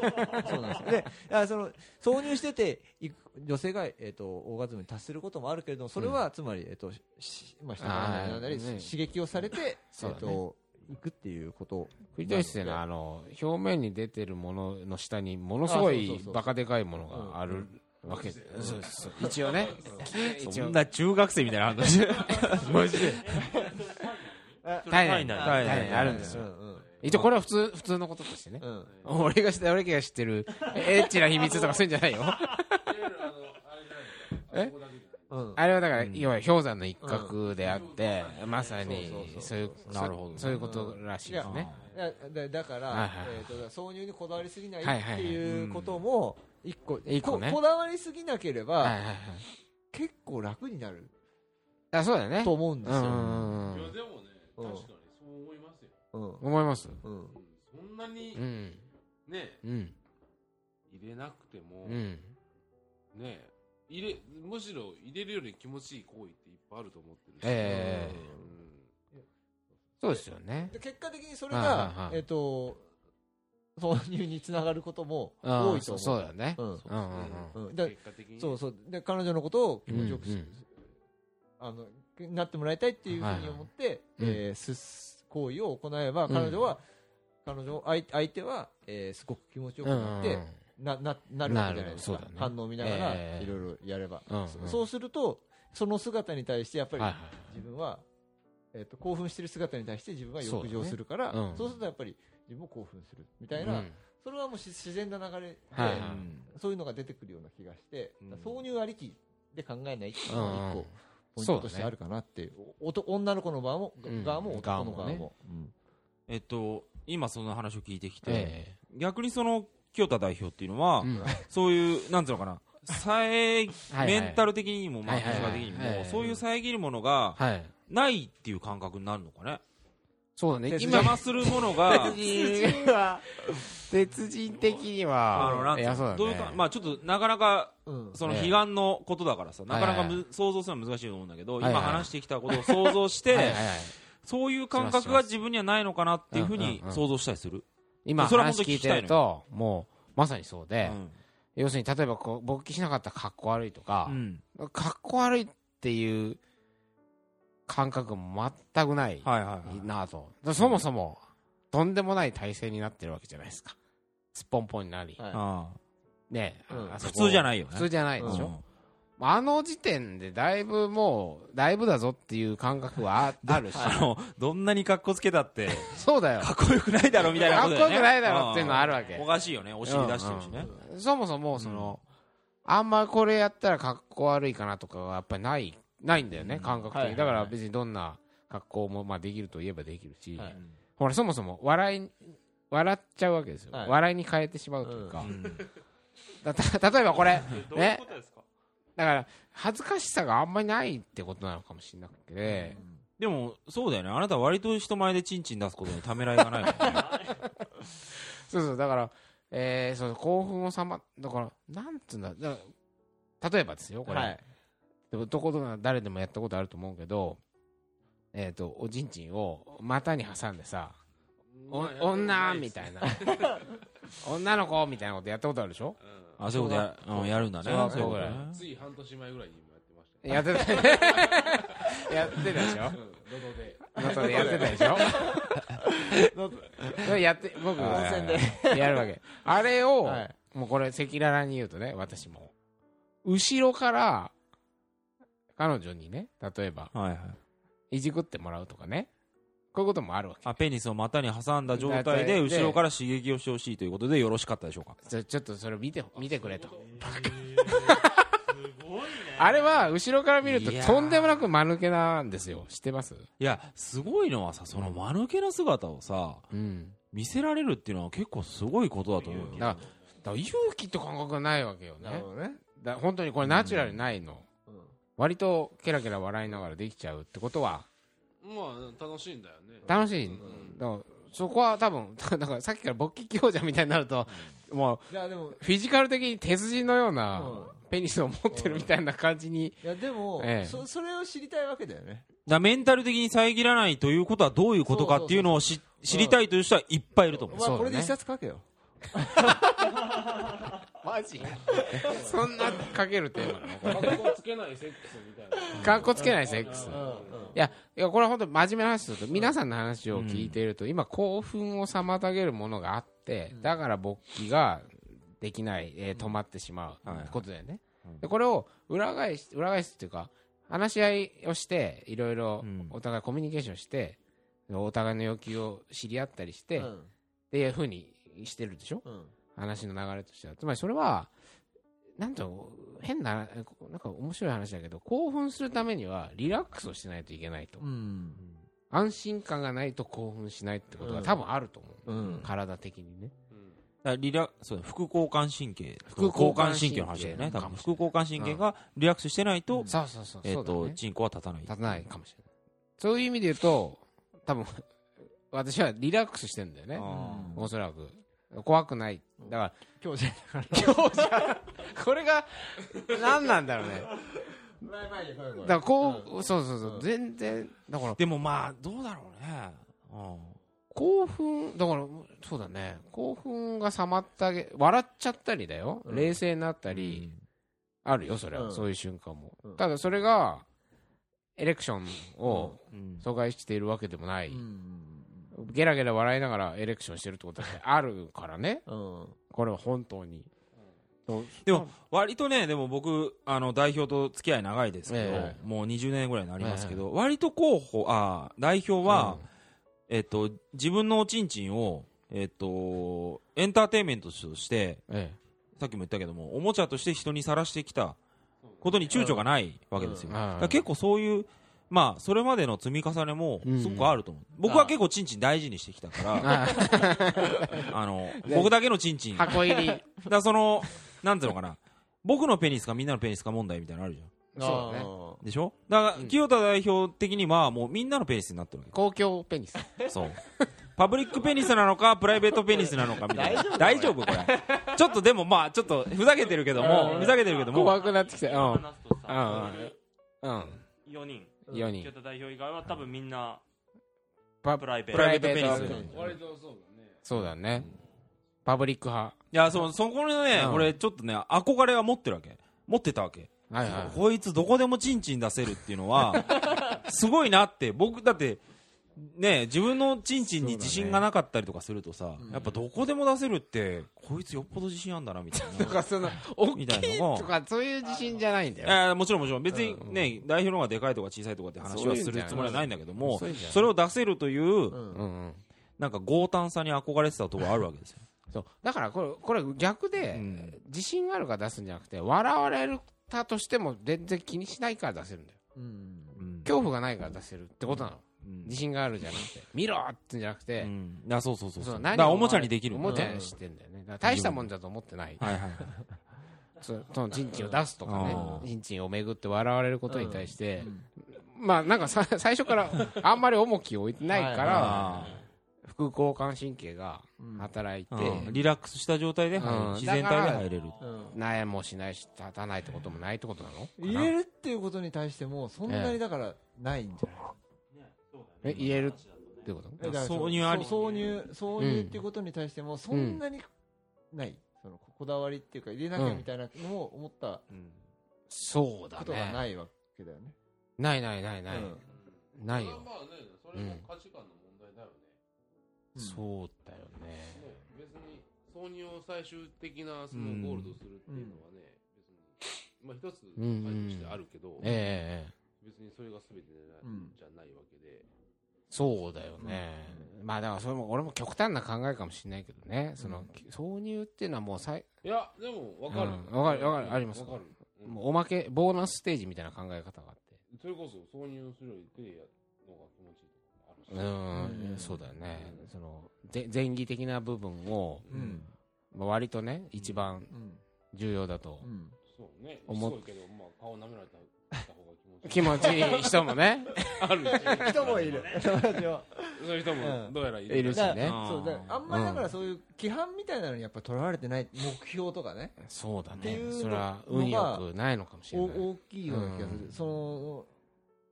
C: そうなんですよ。であその挿入してていく女性が、えー、とオーガズムに達することもあるけれどもそれは、つまり、えーとしまあ、刺激をされて、えー、といくっていうこと
A: クリトリスってあの表面に出てるものの下にものすごいバカでかいものがあるわけ。でそうそう一応ね。一応。
B: そんな中学生みたいな話。
A: マジで。体内に
E: 体内
A: 体内にあるんですよ一応これは普通普通のこととしてね。
C: うん。
A: 俺が知って俺が知ってるエッチな秘密とかそういうんじゃないよえ？
C: うん。
A: あれはだから、要は氷山の一角であって、まさに
C: そう
A: いう
B: なるほどね。
A: そういうことらしいですね。
C: いやだだから、挿入にこだわりすぎないっていうことも一個,、
A: 一個ね。
C: ここだわりすぎなければ。結構楽になる
A: あそうだよね。
C: と思うんですよ、
D: いやでもね、
C: うん。
D: 確かに。そう思いますよ。
C: うん
A: 思います？
C: うん
D: うんそんなに
A: うん。
D: ね、
A: うん。
D: 入れなくても、
A: うん。
D: ね、入れ、むしろ入れるより気持ちいい行為っていっぱいあると思ってるし。
A: ええ
D: うん
A: そうですよね。
C: で結果的にそれが、
A: はい
C: えっ、と挿入につながることも
A: うん
C: 多いと思う
A: そうだよね。
C: うん
A: うんうん
C: うんだ
D: 結果的に。
C: そうそうで彼女のことを気持ちよくす、
A: うんうん
C: あのなってもらいたいっていうふうに思って、
A: はいはい
C: えーす行為を行えば彼女は、彼女相相手は、えーすごく気持ちよく
A: うん。
C: なって、なななるわけじゃないですか、
A: なるそうだね。
C: 反応を見ながら
A: ええ。
C: いろいろやれば、
A: うんうん。
C: そそうするとその姿に対してやっぱり
A: はいはい。
C: 自分は、えー、と興奮してる姿に対して自分は浴場するからそう,、
A: そうん
C: するとやっぱり自分も興奮するみたいな、
A: うん。
C: それはもうし自然な流れで、
A: はいはい。
C: そういうのが出てくるような気がして、
B: うん。
C: 挿入ありきで考えないっていうのが一個、
A: うん
C: ポイントとしてあるかなっていう。おと女の子の側も、
A: うん。
C: 側も男の側
A: 側も
C: も、うん。
B: えっと、今その話を聞いてきて、
A: え
B: 逆にその清田代表っていうのは、
A: えうん。
B: そういう、なんつうのかな、遮
A: はい
B: メンタル的にも、まあ、
A: はいはい
B: 的にも、
A: はい。はい
B: そういう遮るものが
A: はい。
B: ないっていう感覚になるのかね。
A: そうだね。
C: 鉄
A: 今
B: 邪魔するものが、
A: 鉄人的には、
B: あの、なんつう
A: いや、そうだね。
B: のどういうか、まあちょっとなかなか、
C: うん。
B: その
A: ええ。
B: 悲願のことだからさ、なかなか
A: はい
B: む想像するのは難しいと思うんだけど、
A: はいはい
B: 今話してきたことを想像して、
A: はい
B: そういう感覚が自分にはないのかなっていうふうに想像したりする？
A: 今
B: それは本
A: 話聞いてると、もう、まさにそうで、
B: うん。
A: 要するに、例えばこう、勃起しなかったら格好悪いとか
B: う、ん。
A: 格好悪いっていう感覚も全くない
B: はいはいはい。
A: なと。そもそも、とんでもない体勢になってるわけじゃないですか。すっぽんぽんになり。
C: はい
B: あ
A: ね、
C: うん
A: あそこ
B: 普通じゃないよね
A: 普通じゃないでしょ？
B: うん
A: あの時点でだいぶもう、だいぶだぞっていう感覚はああるし。
B: あの、どんなに格好つけたって、
A: そうだよ。
B: かっこよくないだろみたいな
A: かっこ
B: ことだよね。
A: よくないだろっていうのはあるわけ
B: うんお。かしいよね。お尻出してるしね。
A: そもそも、その、あんまこれやったら格好悪いかなとかはやっぱりない、ないんだよね、感覚的に。だから別にどんな格好もまあできると言えばできるし
C: はい、
A: ほら、そもそも笑い、笑っちゃうわけですよ。
C: はい
A: 笑いに変えてしまうというか
B: う。ん
A: だた例えばこれ、ね？だから、恥ずかしさがあんまりないってことなのかもしれなくて、
B: でも、そうだよね。あなた割と人前でチンチン出すことにためらいがないからね。
A: そうそう、だから、えー、そう興奮をさま、だから、なんつうんだ、だ例えばですよ、これ。
C: はい
A: で男とか誰でもやったことあると思うけど、えっ、と、おちんちんを股に挟んでさ、お女みたいな、女の子みたいなことやったことあるでしょ？
B: あ、そういうことやうんやるんだね。そういうこと
A: ぐらい
B: ね
D: つい半年前ぐらいにもやってました。よ。
A: やってた、やってたでしょ？
D: うん、ロドで。
A: 能登でやってたでしょ？それやって、僕、
C: 温泉で。
A: やるわけ。あれを、
C: はい。
A: もうこれ赤裸々に言うとね、私も。後ろから、彼女にね、例えば、
B: はいはい。
A: いじくってもらうとかね。こういうこともあるわけ。
B: あ、ペニスを股に挟んだ状態で、
A: で
B: 後ろから刺激をしてほしいということでよろしかったでしょうか。
A: ちょちょっとそれ見て、見てくれと。
E: すごいね。
A: あれは、後ろから見るととんでもなく間抜けなんですよ。知ってます？
B: いや、すごいのはさ、その間抜けな姿をさ、
A: うん。
B: 見せられるっていうのは結構すごいことだと思うよ。
A: だから、だから勇気と感覚がないわけよね
C: なる。ほどね。
A: だ本当にこれナチュラルにないの。
C: うん
A: 割とケラケラ笑いながらできちゃうってことは、
D: まあ楽しいんだよね。
A: 楽しい。
D: うん。
A: だからそこは多分、だからさっきから勃起強者みたいになると、もう、
C: いやでも
A: フィジカル的に鉄人のよう
C: う
A: なん。ペニスを持ってるみたいな感じに、
C: いやでも、
A: ええ。
C: そそれを知りたいわけだよね。
B: だメンタル的に遮らないということはどういうことかっていうのをし知りたいという人はいっぱいいると思う。
C: お。前
A: そうだね。
C: これで一冊書けよ
A: マジ？そんなかけるテーマなの？こ れ
D: 格好つけないセックスみたいな。
A: かっこつけないセックス。
C: うんうん。
A: いや、いや、これは本当に真面目な話すると、皆さんの話を聞いていると、今興奮を妨げるものがあって、だから勃起ができない、えー止まってしまう
B: はい
A: ことだよね。
B: うん。
A: で、これを裏返し、裏返すっていうか、話し合いをして、いろいろ
B: うん。
A: お互いコミュニケーションして、お互いの要求を知り合ったりして、っ
C: うん。
A: ていうふうにしてるでしょ？
C: うん
A: 話の流れとしては。つまりそれは、なんとも変な、なんか面白い話だけど、興奮するためにはリラックスをしないといけないと。
C: うん
A: 安心感がないと興奮しないってことが
C: うん
A: 多分あると思う。
C: うん
A: 体的にね。
B: だリラそうだ副交感神経
A: 副交感神経
B: の話だよね多分副交感神経がリラックスしてないと,、
A: そうそうそう。
B: えっ、と、
A: そうだね
B: チンコは立たない
A: 立たないかもしれない。そういう意味で言うと、多分、私はリラックスしてんだよね。
B: あ
A: おそらく。怖くない。だから、
C: 今日じゃ
A: 今日じゃ、これが、何なんだろうね。だからこう、そうそうそう、全然、だから
B: ー、でもまあどうだろうね、うん。
A: 興奮、だから、そうだね、興奮が冷まってあげ、笑っちゃったりだよ。
C: うん。
A: 冷静になったり、あるよ、それは、
C: うん。
A: そういう瞬間も。
C: うん。
A: ただ、それが、エレクションを
B: うん。
A: 阻害しているわけでもない。
C: うん
A: ゲラゲラ笑いながらエレクションしてるってことだってあるからね。
C: うん。
A: これは本当に。
B: でも割とねでも僕あの代表と付き合い長いですけど、
A: え
B: もう20年ぐらいになりますけど、割と候補あ代表は、えっと自分のおちんちんをえっとエンターテインメントとして
A: え
B: さっきも言ったけどもおもちゃとして人にさらしてきたことに躊躇がないわけですよ、結構そういうまあそれまでの積み重ねも
A: うん
B: すごくあると思う、僕は結構ちんちん大事にしてきたから、
A: あ
B: あ。の僕だけのちんちん。
A: 箱入り。
B: らそのなんていうのかな。僕のペニスかみんなのペニスか問題みたいなのあるじゃん。
A: そうだね。
B: でしょ？だから、
A: うん。
B: 清田代表的にはもうみんなのペニスになってるわ
A: 公共ペニス。
B: けそう。パブリックペニスなのかプライベートペニスなのかみたいな。大丈夫これ。ちょっとでもまあちょっとふざけてるけどもふざけてるけども。
A: 怖くなってきた。うん。う
E: さ
A: ん。うん。
E: 4人
A: 4人。
E: 京。都代表以外は多分みんな
A: パ
E: プライベー
B: プライ
E: ト。
B: ベートペニス。
D: そうだね。
A: そうだね。パブリック派。
B: やそうそこのね
A: うん。
B: 俺ちょっとね憧れは持ってるわけ。持ってたわけ。
A: はいはい。
B: こいつどこでもチンチン出せるっていうのは すごいなって。僕だってね自分のチンチンに自信がなかったりとかするとさ、
C: うん
B: やっぱどこでも出せるってこいつよっぽど自信あんだなみたいな。
A: とか、その、大き
B: みたい
A: とか、そういう自信じゃないんだよ。
B: えーもちろんもちろん。別にね、代表の方がでかいとか小さいとかって話はするつもりはないんだけども
A: そ
B: れを出せるという。なんか強胆さに憧れてたところあるわけですよ。
A: そう。だから、これ、これ逆で、
B: うん。
A: 自信があるから出すんじゃなくて、笑われたとしても全然気にしないから出せるんだよ。
C: うん。
B: うん。
A: 恐怖がないから出せるってことなの。
B: うん
A: 自信があるじゃなくて、見ろってんじゃなくて、
B: うん。いやそうそうそうそう。
A: そう
B: だからおもちゃにできる。
A: おもちゃにしてんだよね。だから大したもんだと思ってない。
B: はいはい
A: そそのチンチンを出すとかね。
B: あー、
A: チンチンを巡って笑われることに対して
C: う、ん。
A: まあなんかさ 最初からあんまり重きを置いてないから、
B: あ
A: 副交感神経が
C: うん。
A: 働いて、
B: ー。うんリラックスした状態で入る
A: うん
B: 自然体で入れる。
C: うん。
A: 悩もしないし、立たないってこともないってことなの
C: 入れるっていうことに対してもそんなにだからないんじゃない？
A: え、入れるってこと？
C: えだから
B: 挿入あり。
C: 挿入挿入っていうことに対してもそんなにない、そのこだわりっていうか入れなきゃみたいなのを思った
A: そうだ
C: ことが
A: ね。
C: ないわけだよね。
A: ないないないない。
C: うん。
A: ないよ。
D: まあねそれも価値観の問題だよね、
C: うん。
A: そうだよね。
D: ね別に挿入を最終的なそのゴールとするっていうのはね、別にまあ一つとしてあるけど、
A: ええええ
D: 別にそれが全てじゃない,、
C: うん
D: じゃないわけで、
A: そうだよね、まあだからそれも俺も極端な考えかもしれないけどね、その挿入っていうのはもうさい
D: いや、でも分かる、
A: うん。わかるわかるあります。
D: 分かる、うん
A: もうおまけボーナスステージみたいな考え方があって。
D: それこそ挿入するより手でやるのが気持ちいいとかもあるし、
A: うん、
C: うん。
A: そうだよね。そのぜ前儀的な部分を、
C: うん。
A: まあ、割とね一番
C: うん。
A: 重要だと
C: うん。
D: そうね、す
A: 思っ
D: ごいけど、まあ、顔舐められた方が気
A: 気持ちいい人もね。
D: あるし、
C: 人もいる。友達は
D: そういう人もどうやらいる,、
A: いるしね。
B: あ
C: んまりだからそういう規範みたいなのにやっぱとらわれてない目標とかね。
A: そうだ
C: っていうの
A: ねそれは運よくないのかもしれ
C: お
A: ない。
C: 大きいような気がする、
A: うん。
C: その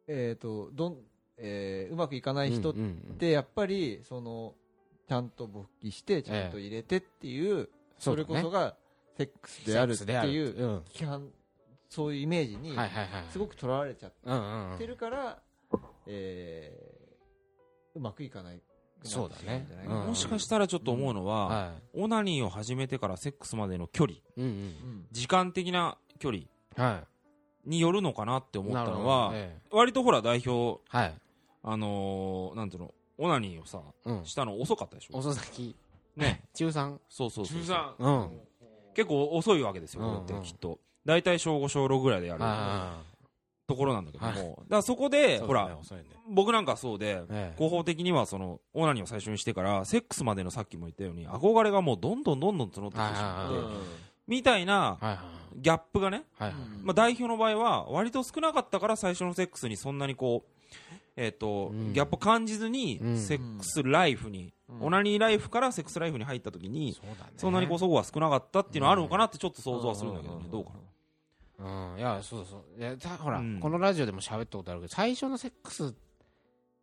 C: えっ、とどん、えーうまくいかない人ってやっぱりそのちゃんと勃起してちゃんと入れてっていう、それこそがセックスであるっていう
A: うん。
C: 規範そういうイメージにすごくとらわれちゃっ
A: うんうんうん。
C: てるから、えーうまくいかない
A: そうだね。
C: うんじゃないかな。
A: うん
B: もしかしたらちょっと思うのは、
A: は
B: オナニーを始めてからセックスまでの距離、
A: いうん
C: うん。
B: 時間的な距離によるのかなって
A: い
B: 思ったの
A: な
B: は、
A: るほどえ
B: 割とほら代表、
A: えはい。
B: あのー、なんていうの、オナニーをさ、
A: うん
B: したの遅かったでしょ？
A: 遅咲き。
B: ね。
A: 中3
B: そうそうそう
D: 中3、
A: うん。
B: 結構遅いわけですよ、これっ
A: うん。うん
B: てきっと。大体小5、小6ぐらいでやる。
A: あ
B: ところなんだけども。
A: はい
B: だからそこで、
A: あ
B: ほら、
A: ね
B: 僕なんかそうで、
A: ええ。
B: 合法的にはその、オナニーを最初にしてから、セックスまでのさっきも言ったように、憧れがもうどんどんどんどん募ってきてしまって、
A: はい
B: みたいなギャップがね、
A: はいはい。
B: まあ、代表の場合は割と少なかったから最初のセックスにそんなにこう、えっと
A: うん。
B: ギャップ感じずに
A: うん。
B: セックスライフに、オナニーライフからセックスライフに入った時に
A: そね。
B: そんなにこうそこが少なかったっていうのはあるのかなってちょっと想像はするんだけどねどうかな
A: うん。いやそうそういやたほら、
B: うん。
A: このラジオでも喋ったことあるけど最初のセックス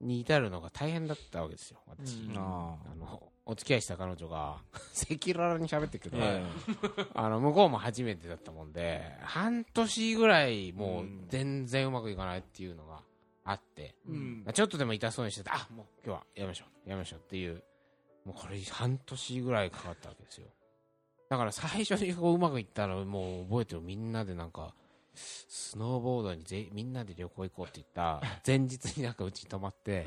A: に至るのが大変だったわけですよ私、
C: うん。
B: あ
A: あ。のお付き合いした彼女が 赤裸々に喋ってるけど、
B: え
A: あの向こうも初めてだったもんで半年ぐらいも
B: う
A: うん。全然うまくいかないっていうのがあって、
B: うん。
A: ちょっとでも痛そうにしててあもう今日はやめましょうやめましょうっていうもうこれ半年ぐらいかかったわけですよだから最初にこううまくいったのもう覚えてるみんなでなんかスノーボードにぜみんなで旅行行こうって言った前日になんかうちに泊まって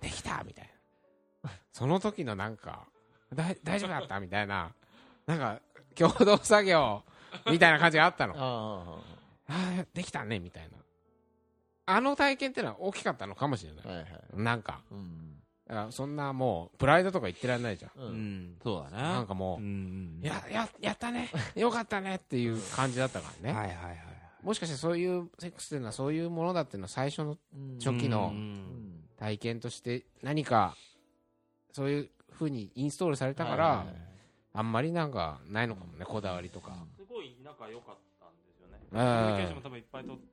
A: できたみたいな。その時のなんか大丈夫だったみたいな。なんか共同作業みたいな感じがあったの。
C: あ
A: あ。ーできたねみたいな。あの体験ってのは大きかったのかもしれない。
C: あはいはい。
A: なんか。
C: うん
A: そんなもうプライドとか言ってられないじゃん。
C: う
B: うん。んそうだね
A: なんかもう、
B: うん
A: やややったね。よかったねっていう感じだったからね、
B: はいはいはい
A: もしかしてそういうセックスっていうのはそういうものだっていうのは最初の
C: うん
A: 初期の体験として何かそういう風にインストールされたから、
C: はいはいはい。
A: あんまりなんかないのかもねこだわりとか。
E: すごい仲良かったんですよね。
A: うん。
E: コミュニケーションも多分いっぱい取って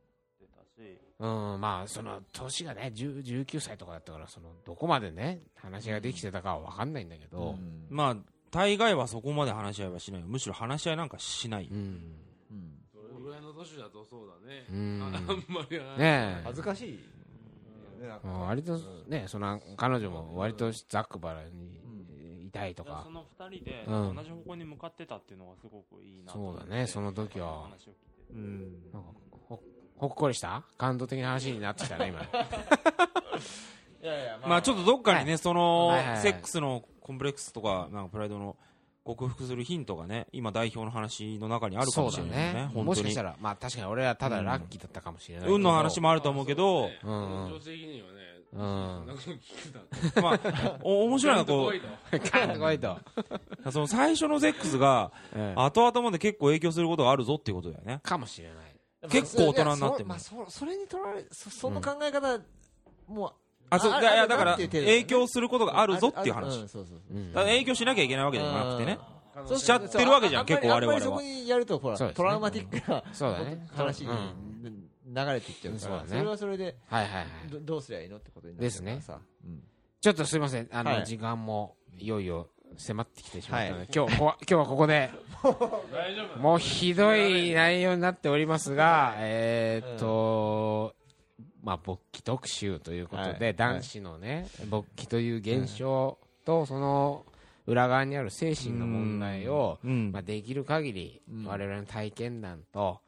A: うんまあその年がね10 19歳とかだったからそのどこまでね話ができてたかは分かんないんだけど、
C: うん。
B: まあ大概はそこまで話し合いはしない。よむしろ話し合いなんかしない。
A: うん。
C: うん。
D: それぐらいの年だとそうだね。
A: うん。
D: ああんまりは
A: ねえ。
C: 恥ずかしいよね
A: 割とねその彼女も割とざっくばらん。にいたいとか。
E: その二人で
A: うん。
E: 同じ方向に向かってたっていうのがすごくいいな
A: う
E: 思って
A: だねその時は。
E: 話を聞いて。
B: うん。
A: なんかほほっこりした？感動的な話になってきたね今。
C: いやいや
B: まあ。ちょっとどっかにね、その、
A: はいはいはい。
B: セックスのコンプレックスとか、なんかプライドの克服するヒントがね、今代表の話の中にあるかもしれないね。
A: そうだ
B: 本当に。
A: もしかした。らまあ確かに俺はただラッキーだったかもしれないけど。
B: 運の話もあると思うけど、
A: うん。うん。
D: 女性的にはね、
A: うん。
D: なん。か聞くな。
B: まあ、お面白いのはこ
A: ガンと来いと、
B: う、その最初のセックスが、
A: うん。
B: 後々まで結構影響することがあるぞっていうことだよね。
A: かもしれない
B: 結構大人になっても
C: まあ、そまあ、そそれにとられそその考え方、もう
B: あ、そう、
C: あ
B: いやいや、だから、影響することがあるぞっていう話。影響しなきゃいけないわけじゃなくてね。
C: そう
B: しちゃってるわけじゃん
C: そう
B: 結構我々は。
C: あんまりそこにやるとほら、
A: ね。
C: トラウマティックな
A: そうだね。
C: 話に
A: うん。
C: 流れていっちゃうから、
A: そうだね。
C: それはそれで
A: はいはいはい。
C: どどうすりゃいいのってことになっちゃうからさ、うん。
A: ちょっとすいません。あの、
C: はい。
A: 時間もいよいよ迫ってきてしまったので、
C: はい。
A: 今日こ今日はここで
D: 大丈夫。
A: もうひどい内容になっておりますが、えーっと、まあ、勃起特集ということで、
C: はい。
A: 男子のね、勃起という現象と、その裏側にある精神の問題を、
B: うん。
A: まあ、できる限り
C: うん。
A: 我々の体験談と、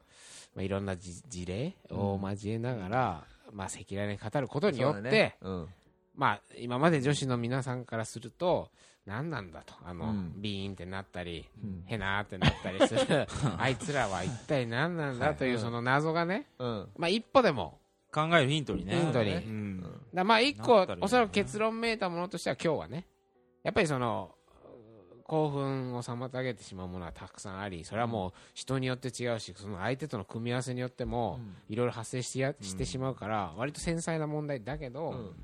A: まあ、いろんなじ事例を交えながら、まあ、赤裸々に語ることによって、
C: ね。うん。
A: まあ、今まで女子の皆さんからすると、何なんだと、あの、
C: うん。
A: ビーンってなったり、
C: うん。
A: へなーってなったりする、あいつらは一体何なんだ？というその謎がね、
C: うん。
A: まあ、一歩でも、
B: 考えるヒントにね。
A: ヒントに。
B: う
C: うん。
B: ん。
A: だまあ一個
B: ね。
A: おそらく結論めいたものとしては今日はね。やっぱりその興奮を妨げてしまうものはたくさんありそれはもう人によって違うしその相手との組み合わせによってもいろいろ発生してやしてしまうから割と繊細な問題だけど、
C: うん。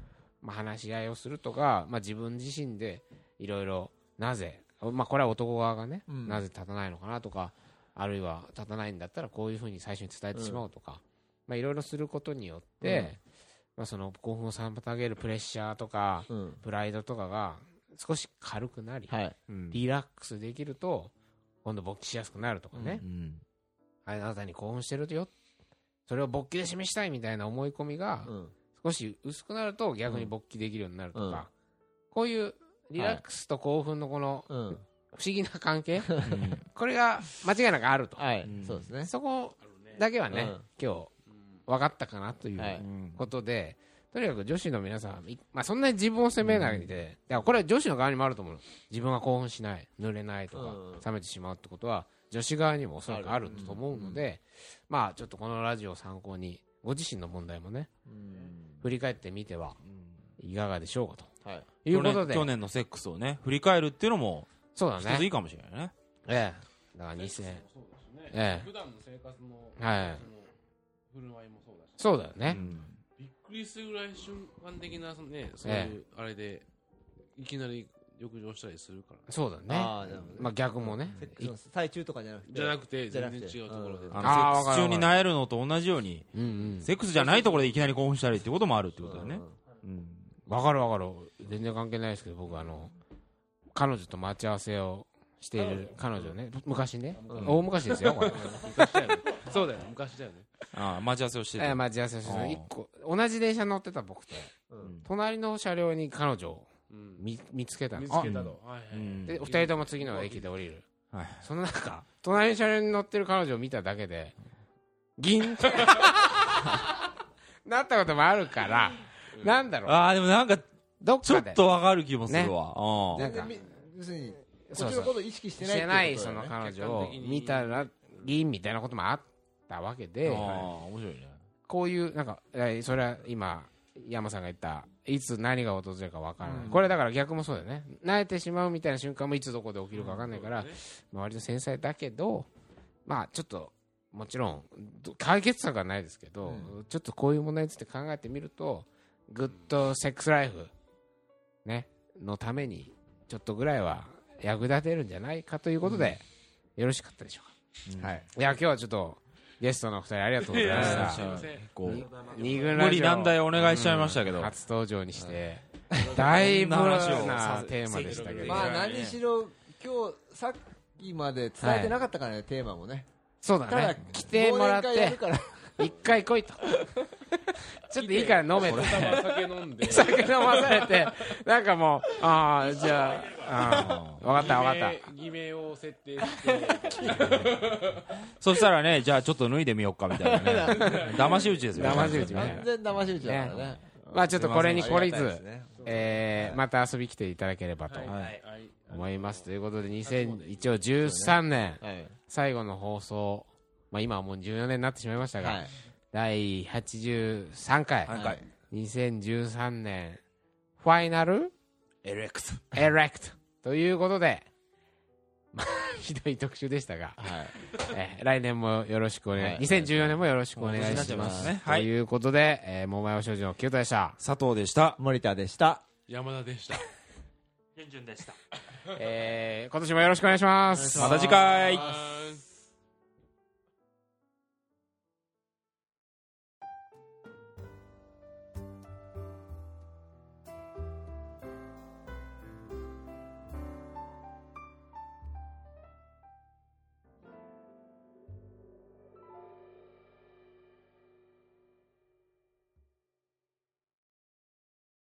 A: まあ、話し合いをするとか、まあ、自分自身でいろいろなぜ、まあ、これは男側がね、
C: うん。
A: なぜ立たないのかなとかあるいは立たないんだったらこういうふうに最初に伝えてしまおうとか、まあ、いろいろすることによって、
C: うん。
A: まあ、その興奮を妨げるプレッシャーとか
C: うん。
A: プライドとかが少し軽くなり、
C: はい。
B: うん。
A: リラックスできると今度勃起しやすくなるとかね、
B: うん
A: あなたに興奮してるよ。それを勃起で示したいみたいな思い込みが
C: うん。
A: 少し薄くなると逆に勃起できるようになるとか、
C: うん。
A: こういうリラックスと興奮のこの
C: うん。
A: 不思議な関係、
B: うん。
A: これが間違いなくあると、
C: そうですね。
A: そこだけはね、
C: うん
A: 今日分かったかなということで、とにかく女子の皆さん、いまあ、そんなに自分を責めないで、いやこれは女子の側にもあると思う自分が興奮しない濡れないとか、
C: うん。
A: 冷めてしまうってことは女子側にもおそらくあると思うので、まあちょっとこのラジオを参考にご自身の問題もね
C: うん。
A: 振り返ってみてはいかがでしょうかと
C: はい。
A: いうことで。
B: 去年のセックスをね、振り返るっていうのも
A: そうだね。
B: 一ついいかもしれないね。
A: ええ。だから2000
D: そうですね。
A: ええ。
D: 普段の生活の
A: はい。
D: 振る舞いもそうだし。
A: そうだよね、
B: うん。
D: びっくりするぐらい瞬間的なそのねそうい
A: え
D: うあれでいきなり浴場したりするから。
A: そうだね。
C: あね。
A: まあ逆もね。
C: セックスの最中とかじゃなくて。
D: じゃなくて全然違うところで。
C: うん
B: あ
A: あー
B: のセックス中になえるのと同じように、
A: うんうん。
B: セックスじゃないところでいきなり興奮したりってこともあるってことだよね。うん
A: わかるわかる。全然関係ないですけど僕あの彼女と待ち合わせをしている彼女。ね。昔ね、
C: うん。
A: 大昔ですよこれ。
D: 昔だよね。そうだよ昔だよね。
B: ああ、待ち合わせをして
A: えー
B: て。
A: 待ち合わせをして一個同じ電車に乗ってた僕と。
C: うん。
A: 隣の車両に彼女を
D: うん。
A: 見見つけたの。
D: 見つけたとはいはい。
B: うん。
A: あで二人とも次の駅で降りる。
B: はい
A: その中隣の車両に乗ってる彼女を見ただけでギンって。なったこともあるからなんだろう。
B: ああ、でもなんか、
A: どっかで。
B: ちょっとわかる気もするわ。うん。
A: なんか。
C: 要するにこっち
A: そうそう
C: のことを意識して
A: し
C: ない
A: てないそ
C: ってことだよね。
A: の彼女を見たらギンみたいなこともあったわけで。
B: ああ、面白いね。
A: こういうなんかえーそれは今山さんが言ったいつ何が訪れるか分からない、
C: うん。
A: これだから逆もそうだよね。慣れてしまうみたいな瞬間もいつどこで起きるか分かんないから、
D: そうだね
A: まあ、割と繊細だけどまあちょっともちろんど解決策はないですけど、ちょっとこういう問題について考えてみるとグッドセックスライフ、ね、のためにちょっとぐらいは役立てるんじゃないかということで、よろしかったでしょうか、はい、いや今日はちょっとゲストのお二人ありがとうございました。二軍ラジオ
B: 無理難題お願いしちゃいましたけど。
A: うん初登場にして、だいぶ
B: な
A: テーマでしたけど、
C: まあ何しろ今日さっきまで伝えてなかったからねテーマもね。
A: そうだ
C: ただ
A: ね来てもらって。
C: から
A: 一回来いと。ちょっといいから飲めと。
D: 酒飲んで。
A: 酒飲まされて。なんかもうああじゃあ分かった分かった。
D: 偽名を設定して。
B: そしたらね、じゃあちょっと脱いでみようかみたいなね。騙し討ちですよ。
A: 騙し討ちね。
C: 完全騙し討ちだからね。
A: まあちょっとこれに懲りずえーまた遊び来ていただければと
B: はい。
D: はい。
A: 思います。ということで2000一応13年。
C: はい。
A: 最後の放送まあ今はもう14年になってしまいましたが、
C: はい。
A: 第83回、
B: はい
A: 2013年ファイナル？
B: エレクト。
A: エレクト。ということで、まあ、ひどい特集でしたが、えー来年もよろしくお願い、
C: はい。
A: 2014年もよろしくお願いしま。
B: ます。すねはい。
A: ということで、えー、桃山少女の清田でした。
B: 佐藤でした。
C: 森田でした。
D: 山田でした。
E: ジュンジュンでした。
A: えー、今年もよろしくお願いします。
B: また次回。